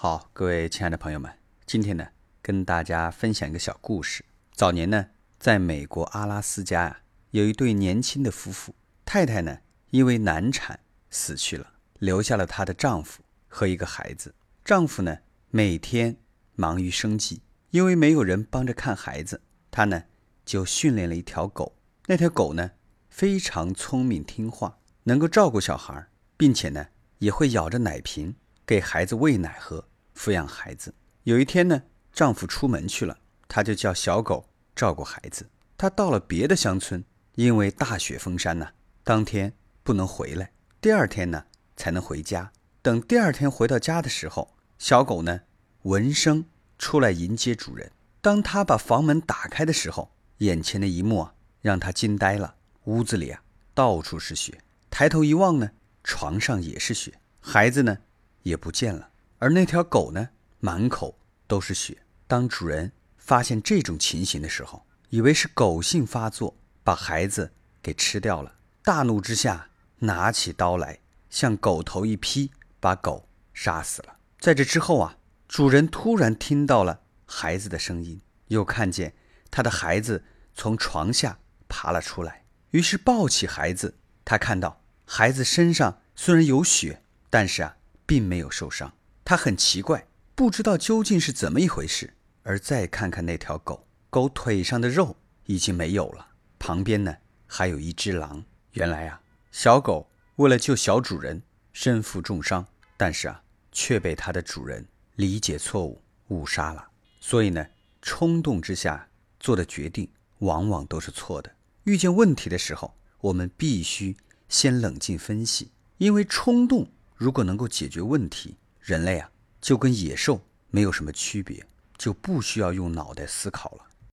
好，各位亲爱的朋友们，今天呢，跟大家分享一个小故事。早年呢，在美国阿拉斯加呀，有一对年轻的夫妇，太太呢因为难产死去了，留下了她的丈夫和一个孩子。丈夫呢每天忙于生计，因为没有人帮着看孩子，他呢就训练了一条狗。那条狗呢非常聪明听话，能够照顾小孩，并且呢也会咬着奶瓶。给孩子喂奶喝，抚养孩子。有一天呢，丈夫出门去了，她就叫小狗照顾孩子。她到了别的乡村，因为大雪封山呢，当天不能回来，第二天呢才能回家。等第二天回到家的时候，小狗呢闻声出来迎接主人。当他把房门打开的时候，眼前的一幕啊让他惊呆了。屋子里啊到处是雪，抬头一望呢，床上也是雪，孩子呢。也不见了，而那条狗呢，满口都是血。当主人发现这种情形的时候，以为是狗性发作，把孩子给吃掉了。大怒之下，拿起刀来向狗头一劈，把狗杀死了。在这之后啊，主人突然听到了孩子的声音，又看见他的孩子从床下爬了出来，于是抱起孩子。他看到孩子身上虽然有血，但是啊。并没有受伤，他很奇怪，不知道究竟是怎么一回事。而再看看那条狗，狗腿上的肉已经没有了，旁边呢还有一只狼。原来啊，小狗为了救小主人，身负重伤，但是啊，却被它的主人理解错误，误杀了。所以呢，冲动之下做的决定往往都是错的。遇见问题的时候，我们必须先冷静分析，因为冲动。如果能够解决问题，人类啊就跟野兽没有什么区别，就不需要用脑袋思考了。